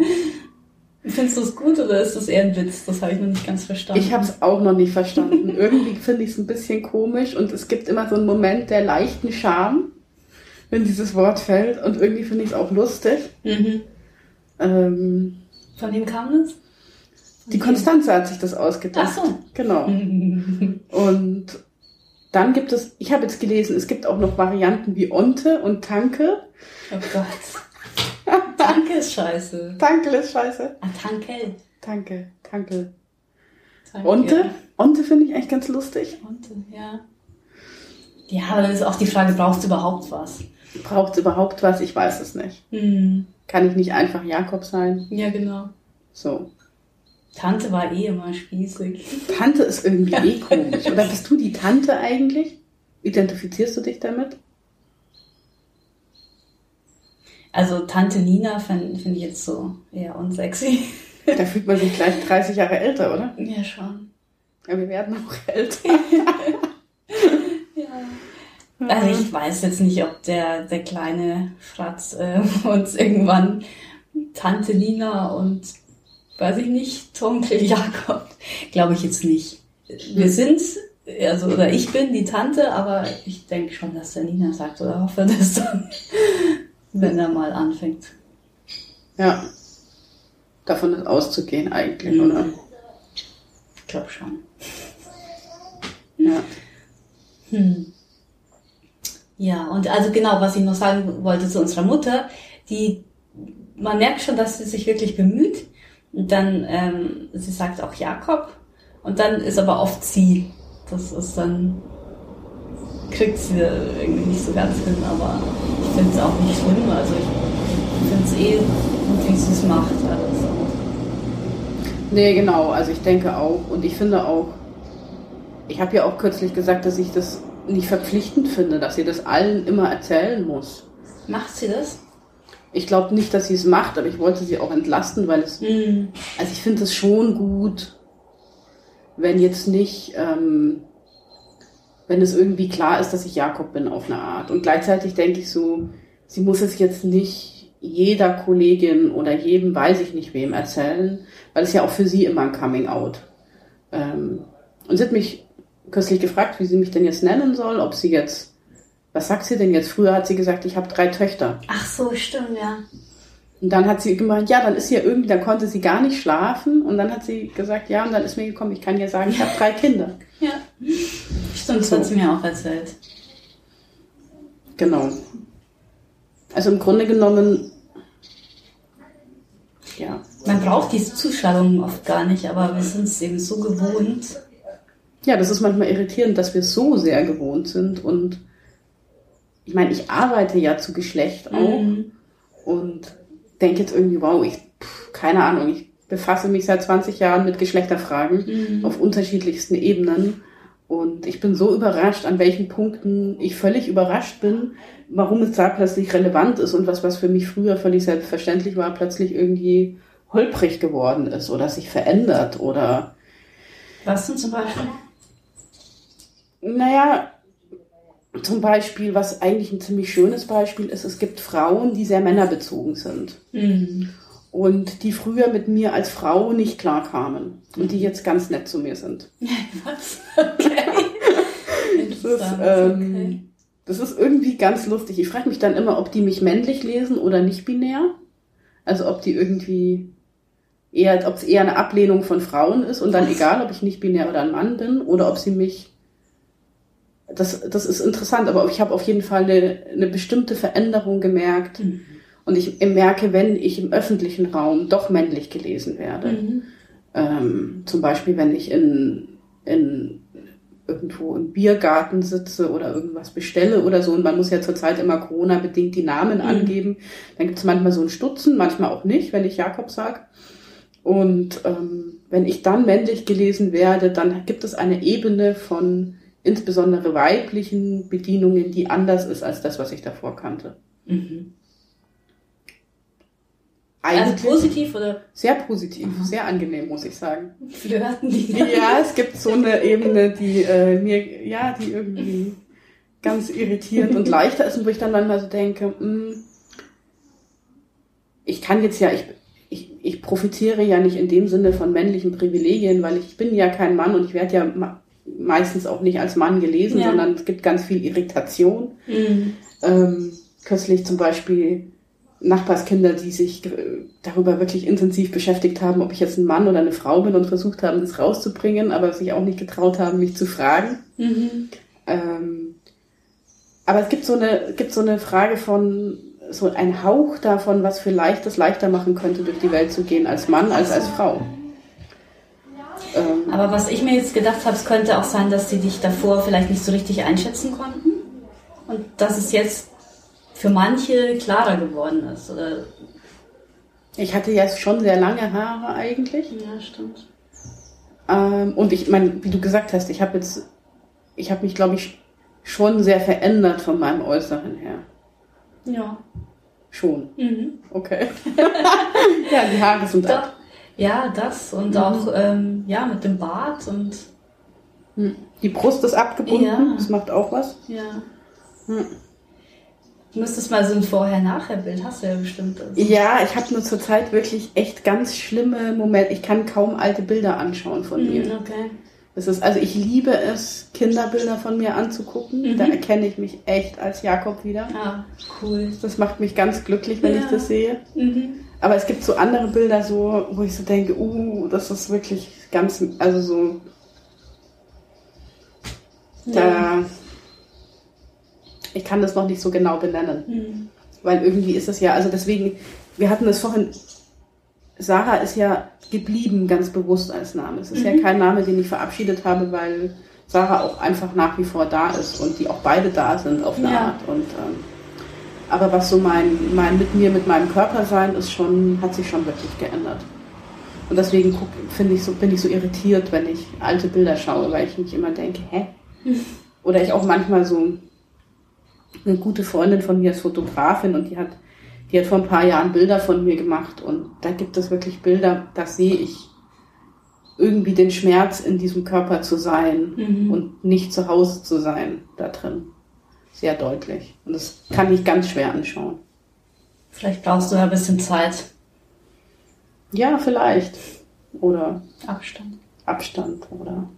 Findest du es gut oder ist das eher ein Witz? Das habe ich noch nicht ganz verstanden. Ich habe es auch noch nicht verstanden. Irgendwie finde ich es ein bisschen komisch und es gibt immer so einen Moment der leichten Scham, wenn dieses Wort fällt. Und irgendwie finde ich es auch lustig. Mhm. Ähm, Von wem kam das? die Konstanze hat sich das ausgedacht. Ach so. Genau. Und dann gibt es, ich habe jetzt gelesen, es gibt auch noch Varianten wie Onte und Tanke. Oh Gott. Tanke ist scheiße. Tankel ist scheiße. Ah, Tankel. Tanke, Tankel. Tanke. Onte? Onte finde ich eigentlich ganz lustig. Onte, ja. Ja, aber dann ist auch die Frage, braucht es überhaupt was? Braucht es überhaupt was? Ich weiß es nicht. Hm. Kann ich nicht einfach Jakob sein? Ja, genau. So. Tante war eh immer spießig. Tante ist irgendwie eh komisch. Oder bist du die Tante eigentlich? Identifizierst du dich damit? Also Tante Nina finde find ich jetzt so eher unsexy. Da fühlt man sich gleich 30 Jahre älter, oder? Ja, schon. Ja, wir werden auch älter. Ja. Also ich weiß jetzt nicht, ob der, der kleine Fratz äh, uns irgendwann Tante Nina und weiß ich nicht, Onkel Jakob, glaube ich jetzt nicht. Wir sind, also oder ich bin die Tante, aber ich denke schon, dass der Nina sagt oder hoffe, dass dann, wenn er mal anfängt. Ja. Davon ist auszugehen eigentlich, Mhm. oder? Ich glaube schon. Ja. Hm. Ja, und also genau, was ich noch sagen wollte zu unserer Mutter, die, man merkt schon, dass sie sich wirklich bemüht. Und dann, ähm, sie sagt auch Jakob. Und dann ist aber oft sie. Das ist dann, kriegt sie irgendwie nicht so ganz hin, aber ich finde es auch nicht schlimm. Also ich finde es eh gut, wie sie es macht. Alles. Nee, genau. Also ich denke auch. Und ich finde auch, ich habe ja auch kürzlich gesagt, dass ich das nicht verpflichtend finde, dass sie das allen immer erzählen muss. Macht sie das? Ich glaube nicht, dass sie es macht, aber ich wollte sie auch entlasten, weil es Mhm. Also ich finde es schon gut, wenn jetzt nicht, ähm, wenn es irgendwie klar ist, dass ich Jakob bin auf eine Art. Und gleichzeitig denke ich so, sie muss es jetzt nicht jeder Kollegin oder jedem, weiß ich nicht wem, erzählen, weil es ja auch für sie immer ein Coming Out. Ähm, und sie hat mich kürzlich gefragt, wie sie mich denn jetzt nennen soll, ob sie jetzt, was sagt sie denn jetzt? Früher hat sie gesagt, ich habe drei Töchter. Ach so, stimmt, ja. Und dann hat sie gemeint, ja, dann ist sie ja irgendwie, dann konnte sie gar nicht schlafen. Und dann hat sie gesagt, ja, und dann ist mir gekommen, ich kann ja sagen, ich habe drei Kinder. Ja. Stimmt, das hat sie mir auch erzählt. Genau. Also im Grunde genommen, ja. Man braucht diese Zuschreibungen oft gar nicht, aber wir sind es eben so gewohnt. Ja, das ist manchmal irritierend, dass wir so sehr gewohnt sind. Und ich meine, ich arbeite ja zu Geschlecht auch Mhm. und denke jetzt irgendwie, wow, ich, pff, keine Ahnung, ich befasse mich seit 20 Jahren mit Geschlechterfragen Mhm. auf unterschiedlichsten Ebenen. Und ich bin so überrascht, an welchen Punkten ich völlig überrascht bin, warum es da plötzlich relevant ist und was, was für mich früher völlig selbstverständlich war, plötzlich irgendwie holprig geworden ist oder sich verändert oder. Was denn zum Beispiel? Naja, zum Beispiel, was eigentlich ein ziemlich schönes Beispiel ist, es gibt Frauen, die sehr männerbezogen sind. Mhm. Und die früher mit mir als Frau nicht klarkamen. Und die jetzt ganz nett zu mir sind. Was? Okay. das, ist, ähm, okay. das ist irgendwie ganz lustig. Ich frage mich dann immer, ob die mich männlich lesen oder nicht binär. Also ob die irgendwie eher, ob es eher eine Ablehnung von Frauen ist und dann egal, ob ich nicht binär oder ein Mann bin, oder ob sie mich das, das ist interessant, aber ich habe auf jeden Fall eine, eine bestimmte Veränderung gemerkt. Mhm. Und ich merke, wenn ich im öffentlichen Raum doch männlich gelesen werde. Mhm. Ähm, zum Beispiel, wenn ich in, in irgendwo im Biergarten sitze oder irgendwas bestelle oder so. Und man muss ja zurzeit immer Corona-bedingt die Namen mhm. angeben. Dann gibt es manchmal so ein Stutzen, manchmal auch nicht, wenn ich Jakob sage. Und ähm, wenn ich dann männlich gelesen werde, dann gibt es eine Ebene von insbesondere weiblichen Bedienungen, die anders ist als das, was ich davor kannte. Mhm. also positiv oder? Sehr positiv, mhm. sehr angenehm, muss ich sagen. Flirten die? Ja, es gibt so eine Ebene, die äh, mir, ja, die irgendwie ganz irritierend und leichter ist und wo ich dann manchmal so denke, mh, hm, ich kann jetzt ja, ich, ich, ich profitiere ja nicht in dem Sinne von männlichen Privilegien, weil ich bin ja kein Mann und ich werde ja meistens auch nicht als Mann gelesen, ja. sondern es gibt ganz viel Irritation. Mhm. Ähm, kürzlich zum Beispiel Nachbarskinder, die sich darüber wirklich intensiv beschäftigt haben, ob ich jetzt ein Mann oder eine Frau bin und versucht haben, das rauszubringen, aber sich auch nicht getraut haben, mich zu fragen. Mhm. Ähm, aber es gibt so eine, gibt so eine Frage von, so ein Hauch davon, was vielleicht das leichter machen könnte, durch die Welt zu gehen als Mann als als Frau. Ähm, Aber was ich mir jetzt gedacht habe, es könnte auch sein, dass sie dich davor vielleicht nicht so richtig einschätzen konnten und dass es jetzt für manche klarer geworden ist. Oder ich hatte jetzt schon sehr lange Haare eigentlich. Ja, stimmt. Ähm, und ich meine, wie du gesagt hast, ich habe jetzt, ich habe mich, glaube ich, schon sehr verändert von meinem Äußeren her. Ja. Schon. Mhm. Okay. ja, die Haare sind Doch. ab. Ja, das und mhm. auch ähm, ja mit dem Bart und hm. die Brust ist abgebunden. Ja. Das macht auch was. Ja. Hm. Du müsstest mal so ein Vorher-Nachher-Bild, hast du ja bestimmt. Also. Ja, ich habe nur zurzeit wirklich echt ganz schlimme Momente. Ich kann kaum alte Bilder anschauen von mhm, mir. Okay. Das ist, also ich liebe es, Kinderbilder von mir anzugucken. Mhm. Da erkenne ich mich echt als Jakob wieder. Ah, cool. Das macht mich ganz glücklich, wenn ja. ich das sehe. Mhm. Aber es gibt so andere Bilder, so, wo ich so denke, uh, das ist wirklich ganz, also so, da, ja. ich kann das noch nicht so genau benennen. Mhm. Weil irgendwie ist es ja, also deswegen, wir hatten es vorhin, Sarah ist ja geblieben ganz bewusst als Name. Es ist mhm. ja kein Name, den ich verabschiedet habe, weil Sarah auch einfach nach wie vor da ist und die auch beide da sind auf eine ja. Art. Und ähm, aber was so mein, mein mit mir, mit meinem Körper sein ist schon, hat sich schon wirklich geändert. Und deswegen finde ich so, bin ich so irritiert, wenn ich alte Bilder schaue, weil ich mich immer denke, hä? Oder ich auch manchmal so, eine gute Freundin von mir ist Fotografin und die hat, die hat vor ein paar Jahren Bilder von mir gemacht und da gibt es wirklich Bilder, da sehe ich irgendwie den Schmerz in diesem Körper zu sein mhm. und nicht zu Hause zu sein da drin sehr deutlich. Und das kann ich ganz schwer anschauen. Vielleicht brauchst du ja ein bisschen Zeit. Ja, vielleicht. Oder Abstand. Abstand, oder?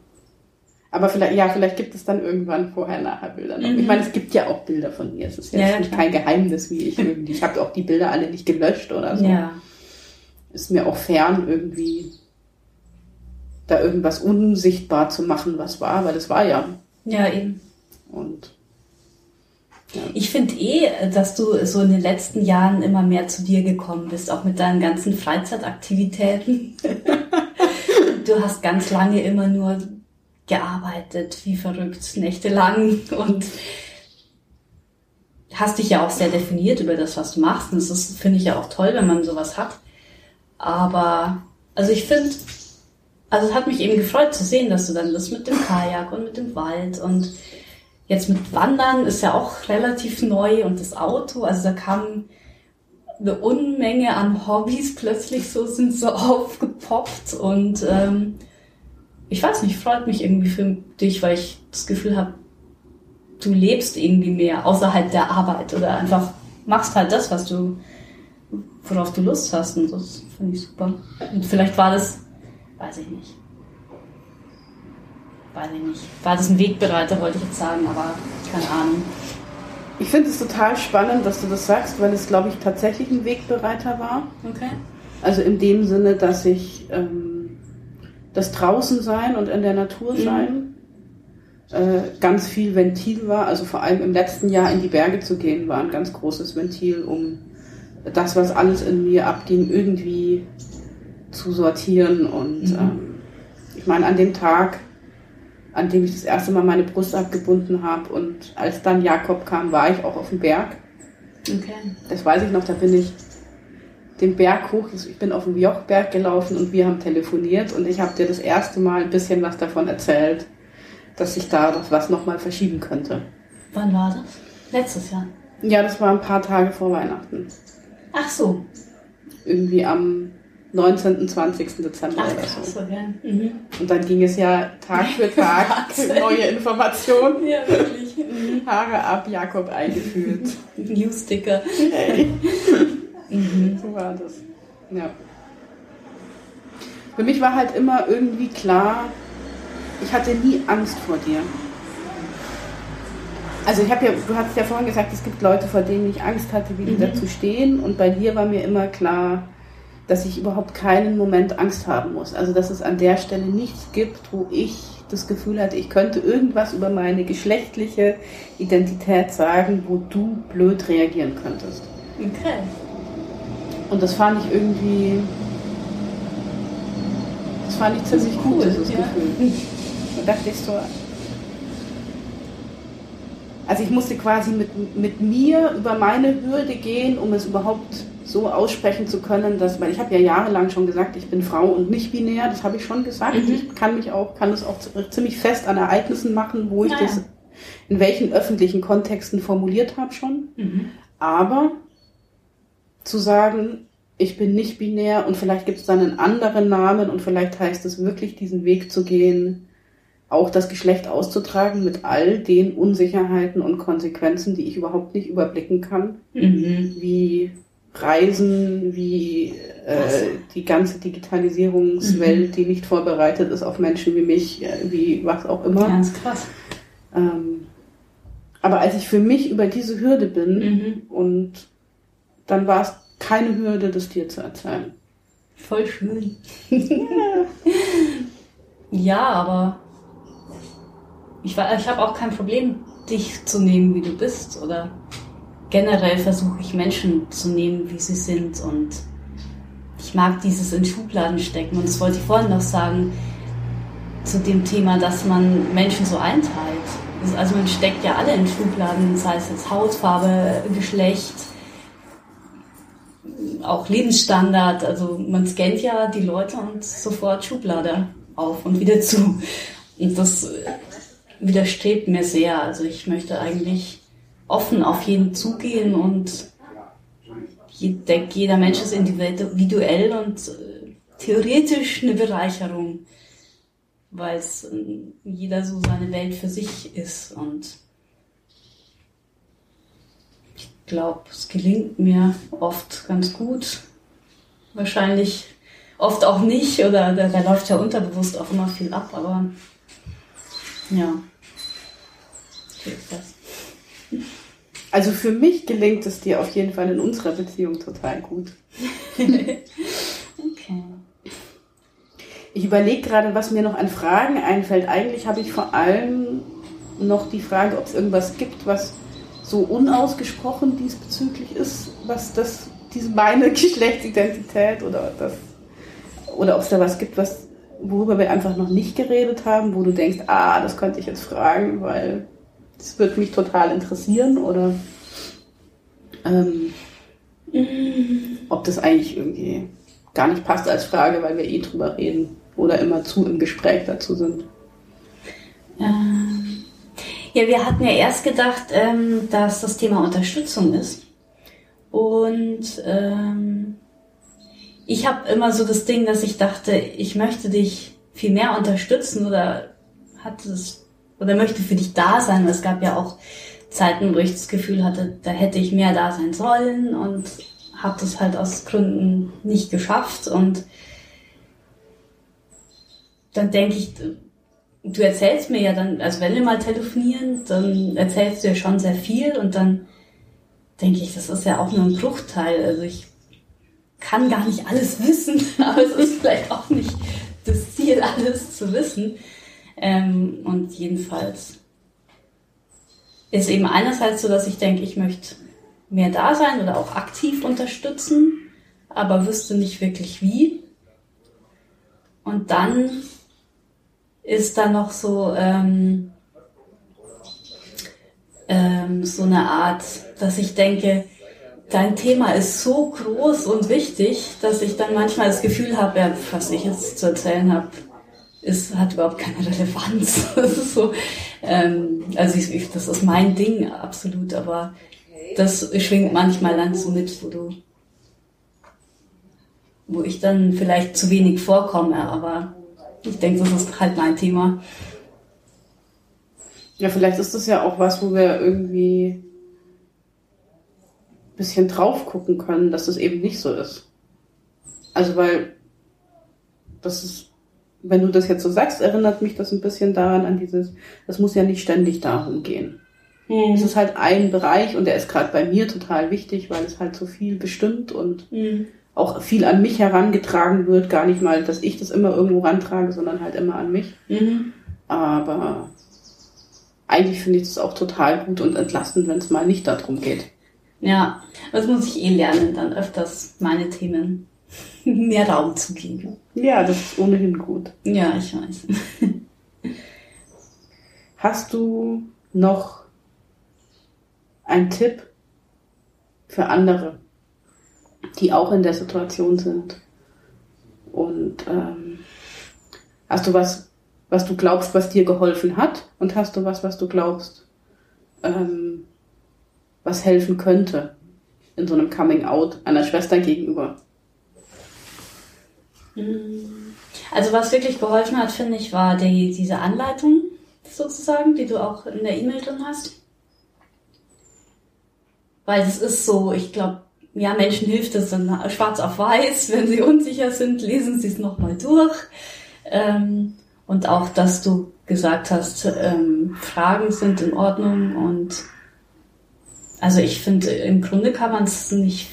Aber vielleicht, ja, vielleicht gibt es dann irgendwann vorher-nachher Bilder noch. Mhm. Ich meine, es gibt ja auch Bilder von mir. Es ist jetzt ja, ja, kein Geheimnis, wie ich irgendwie. Ich habe auch die Bilder alle nicht gelöscht oder so. Ja. Ist mir auch fern, irgendwie da irgendwas unsichtbar zu machen, was war, weil das war ja. Ja, eben. Und ich finde eh, dass du so in den letzten Jahren immer mehr zu dir gekommen bist, auch mit deinen ganzen Freizeitaktivitäten. du hast ganz lange immer nur gearbeitet, wie verrückt, nächtelang und hast dich ja auch sehr definiert über das, was du machst. Und das finde ich ja auch toll, wenn man sowas hat. Aber, also ich finde, also es hat mich eben gefreut zu sehen, dass du dann das mit dem Kajak und mit dem Wald und jetzt mit Wandern ist ja auch relativ neu und das Auto, also da kam eine Unmenge an Hobbys plötzlich so sind so aufgepoppt und ähm, ich weiß nicht, freut mich irgendwie für dich, weil ich das Gefühl habe, du lebst irgendwie mehr außerhalb der Arbeit oder einfach machst halt das, was du, worauf du Lust hast und das finde ich super. Und vielleicht war das, weiß ich nicht, weiß ich nicht, war das ein Wegbereiter, wollte ich jetzt sagen, aber keine Ahnung. Ich finde es total spannend, dass du das sagst, weil es, glaube ich, tatsächlich ein Wegbereiter war. Okay. Also in dem Sinne, dass ich ähm, das Draußensein und in der Natur sein mhm. äh, ganz viel Ventil war. Also vor allem im letzten Jahr in die Berge zu gehen, war ein ganz großes Ventil, um das, was alles in mir abging, irgendwie zu sortieren. Und mhm. ähm, ich meine, an dem Tag an dem ich das erste Mal meine Brust abgebunden habe. Und als dann Jakob kam, war ich auch auf dem Berg. Okay. Das weiß ich noch, da bin ich den Berg hoch, ich bin auf dem Jochberg gelaufen und wir haben telefoniert und ich habe dir das erste Mal ein bisschen was davon erzählt, dass sich da das was nochmal verschieben könnte. Wann war das? Letztes Jahr? Ja, das war ein paar Tage vor Weihnachten. Ach so. Irgendwie am 19. 20. Dezember Ach, oder krass, so. okay. Mhm. Und dann ging es ja Tag für Tag neue Informationen. Ja, wirklich. Mhm. Haare ab, Jakob eingeführt. Newsticker. Hey. Mhm. So war das. Ja. Für mich war halt immer irgendwie klar, ich hatte nie Angst vor dir. Also ich habe ja, du hast ja vorhin gesagt, es gibt Leute, vor denen ich Angst hatte, wie die Mhm. dazu stehen. Und bei dir war mir immer klar, dass ich überhaupt keinen Moment Angst haben muss. Also dass es an der Stelle nichts gibt, wo ich das Gefühl hatte, ich könnte irgendwas über meine geschlechtliche Identität sagen, wo du blöd reagieren könntest. Okay. Und das fand ich irgendwie. Das fand ich ziemlich cool, dieses ja. Gefühl. Da dachte ich so. Also ich musste quasi mit, mit mir über meine Hürde gehen, um es überhaupt so aussprechen zu können, dass, weil ich habe ja jahrelang schon gesagt, ich bin Frau und nicht binär, das habe ich schon gesagt. Mhm. Ich kann mich auch, kann das auch z- ziemlich fest an Ereignissen machen, wo ich Ah, ja. das in welchen öffentlichen Kontexten formuliert habe schon. Mhm. Aber zu sagen, ich bin nicht binär und vielleicht gibt es dann einen anderen Namen und vielleicht heißt es wirklich, diesen Weg zu gehen, auch das Geschlecht auszutragen mit all den Unsicherheiten und Konsequenzen, die ich überhaupt nicht überblicken kann, Mhm. wie Reisen, wie äh, die ganze Digitalisierungswelt, die nicht vorbereitet ist auf Menschen wie mich, äh, wie was auch immer. Ganz krass. Ähm, aber als ich für mich über diese Hürde bin, Mhm. und dann war es keine Hürde, das dir zu erzählen. Voll schön. ja, aber ich, war- ich habe auch kein Problem, dich zu nehmen, wie du bist. Oder generell versuche ich Menschen zu nehmen, wie sie sind. Und ich mag dieses in Schubladen stecken. Und das wollte ich vorhin noch sagen zu dem Thema, dass man Menschen so einteilt. Also man steckt ja alle in Schubladen, sei es jetzt Hautfarbe, Geschlecht, auch Lebensstandard. Also man scannt ja die Leute und sofort Schublade auf und wieder zu. Und das widerstrebt mir sehr. Also ich möchte eigentlich offen auf jeden zugehen und jeder Mensch ist individuell und äh, theoretisch eine Bereicherung, weil es äh, jeder so seine Welt für sich ist und ich glaube, es gelingt mir oft ganz gut. Wahrscheinlich oft auch nicht oder da, da läuft ja unterbewusst auch immer viel ab, aber ja. Ist das. Also für mich gelingt es dir auf jeden Fall in unserer Beziehung total gut. Okay. Ich überlege gerade, was mir noch an Fragen einfällt. Eigentlich habe ich vor allem noch die Frage, ob es irgendwas gibt, was so unausgesprochen diesbezüglich ist, was das, diese meine Geschlechtsidentität oder das, oder ob es da was gibt, was, worüber wir einfach noch nicht geredet haben, wo du denkst, ah, das könnte ich jetzt fragen, weil das würde mich total interessieren oder ähm, ob das eigentlich irgendwie gar nicht passt als Frage, weil wir eh drüber reden oder immer zu im Gespräch dazu sind. Ähm, ja, wir hatten ja erst gedacht, ähm, dass das Thema Unterstützung ist. Und ähm, ich habe immer so das Ding, dass ich dachte, ich möchte dich viel mehr unterstützen oder hatte es oder möchte für dich da sein. Es gab ja auch Zeiten, wo ich das Gefühl hatte, da hätte ich mehr da sein sollen und habe das halt aus Gründen nicht geschafft und dann denke ich, du erzählst mir ja dann, also wenn wir mal telefonieren, dann erzählst du ja schon sehr viel und dann denke ich, das ist ja auch nur ein Bruchteil. Also ich kann gar nicht alles wissen, aber es ist vielleicht auch nicht das Ziel, alles zu wissen. Ähm, und jedenfalls ist eben einerseits so, dass ich denke, ich möchte mehr da sein oder auch aktiv unterstützen, aber wüsste nicht wirklich wie. Und dann ist da noch so ähm, ähm, so eine Art, dass ich denke, dein Thema ist so groß und wichtig, dass ich dann manchmal das Gefühl habe, ja, was ich jetzt zu erzählen habe, ist, hat überhaupt keine Relevanz. Das ist so, ähm, also ich, ich, das ist mein Ding, absolut, aber das schwingt manchmal dann so mit, wo du, wo ich dann vielleicht zu wenig vorkomme, aber ich denke, das ist halt mein Thema. Ja, vielleicht ist das ja auch was, wo wir irgendwie ein bisschen drauf gucken können, dass das eben nicht so ist. Also, weil das ist, wenn du das jetzt so sagst, erinnert mich das ein bisschen daran, an dieses, das muss ja nicht ständig darum gehen. Mhm. Es ist halt ein Bereich und der ist gerade bei mir total wichtig, weil es halt so viel bestimmt und mhm auch viel an mich herangetragen wird. Gar nicht mal, dass ich das immer irgendwo rantrage, sondern halt immer an mich. Mhm. Aber eigentlich finde ich das auch total gut und entlastend, wenn es mal nicht darum geht. Ja, das muss ich eh lernen, dann öfters meine Themen mehr Raum zu geben. Ja, das ist ohnehin gut. Ja, ich weiß. Hast du noch einen Tipp für andere? die auch in der Situation sind. Und ähm, hast du was, was du glaubst, was dir geholfen hat? Und hast du was, was du glaubst, ähm, was helfen könnte in so einem Coming Out einer Schwester gegenüber? Also was wirklich geholfen hat, finde ich, war die, diese Anleitung sozusagen, die du auch in der E-Mail drin hast. Weil es ist so, ich glaube, ja, Menschen hilft es dann schwarz auf weiß. Wenn sie unsicher sind, lesen sie es nochmal durch. Ähm, und auch, dass du gesagt hast, ähm, Fragen sind in Ordnung und also ich finde, im Grunde kann man es nicht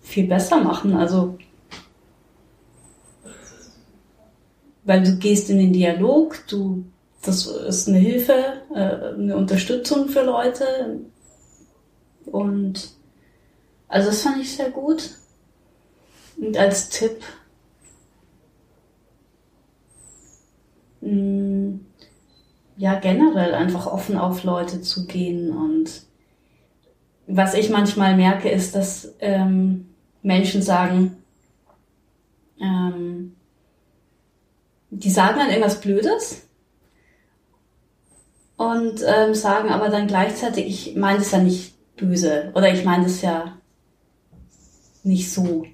viel besser machen. Also weil du gehst in den Dialog, du das ist eine Hilfe, äh, eine Unterstützung für Leute und also das fand ich sehr gut. Und als Tipp, mh, mm, ja generell einfach offen auf Leute zu gehen und was ich manchmal merke, ist, dass ähm, Menschen sagen, ähm, die sagen dann irgendwas Blödes und ähm, sagen aber dann gleichzeitig, ich meine es ja nicht böse oder ich meine es ja nicht so.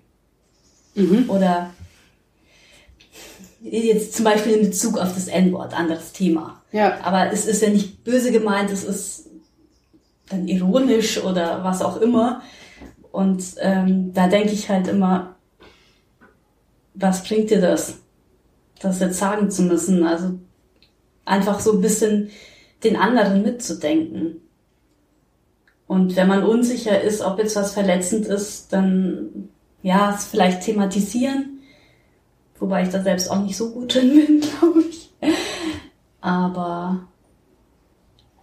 Mhm. Oder jetzt zum Beispiel in Bezug auf das N-Wort, anderes Thema. Ja. Aber es ist ja nicht böse gemeint, es ist dann ironisch oder was auch immer. Und ähm, da denke ich halt immer, was bringt dir das, das jetzt sagen zu müssen? Also einfach so ein bisschen den anderen mitzudenken. Und wenn man unsicher ist, ob jetzt was verletzend ist, dann ja, es vielleicht thematisieren. Wobei ich da selbst auch nicht so gut drin bin, glaube ich. Aber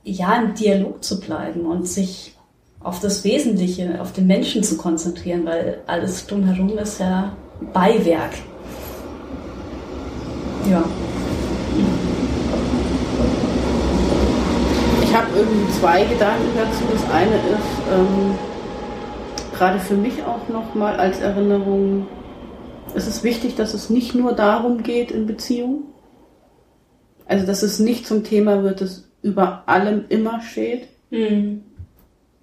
ja, im Dialog zu bleiben und sich auf das Wesentliche, auf den Menschen zu konzentrieren, weil alles drumherum ist ja Beiwerk. Ja. ich habe irgendwie zwei Gedanken dazu. Das eine ist ähm, gerade für mich auch nochmal als Erinnerung, es ist wichtig, dass es nicht nur darum geht in Beziehungen. Also, dass es nicht zum Thema wird, das über allem immer steht. Mhm.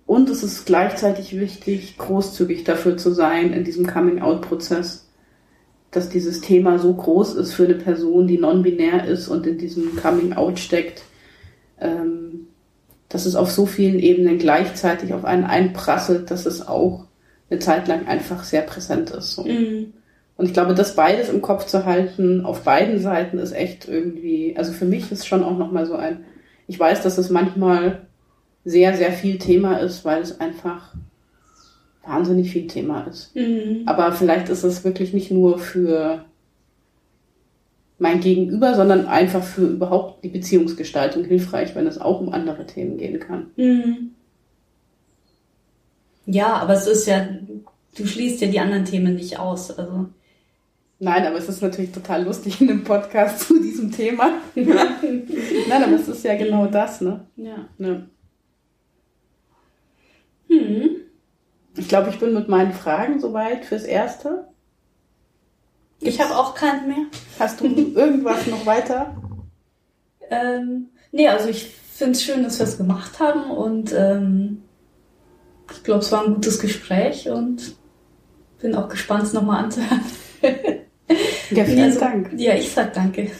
Und es ist gleichzeitig wichtig, großzügig dafür zu sein in diesem Coming-out-Prozess, dass dieses Thema so groß ist für eine Person, die non-binär ist und in diesem Coming-out steckt, ähm, dass es auf so vielen Ebenen gleichzeitig auf einen einprasselt, dass es auch eine Zeit lang einfach sehr präsent ist. So. Mhm. Und ich glaube, das beides im Kopf zu halten, auf beiden Seiten, ist echt irgendwie, also für mich ist schon auch nochmal so ein, ich weiß, dass es manchmal sehr, sehr viel Thema ist, weil es einfach wahnsinnig viel Thema ist. Mhm. Aber vielleicht ist es wirklich nicht nur für mein Gegenüber, sondern einfach für überhaupt die Beziehungsgestaltung hilfreich, wenn es auch um andere Themen gehen kann. Mhm. Ja, aber es ist ja, du schließt ja die anderen Themen nicht aus. Also. Nein, aber es ist natürlich total lustig in einem Podcast zu diesem Thema. Nein, aber es ist ja genau das, ne? Ja. ne? Hm. Ich glaube, ich bin mit meinen Fragen soweit fürs Erste. Ich habe auch keinen mehr. Hast du irgendwas noch weiter? Ähm, nee, also ich finde es schön, dass wir es gemacht haben und ähm, ich glaube, es war ein gutes Gespräch und bin auch gespannt, es nochmal anzuhören. Ja, vielen Also, Dank. Ja, ich sag danke.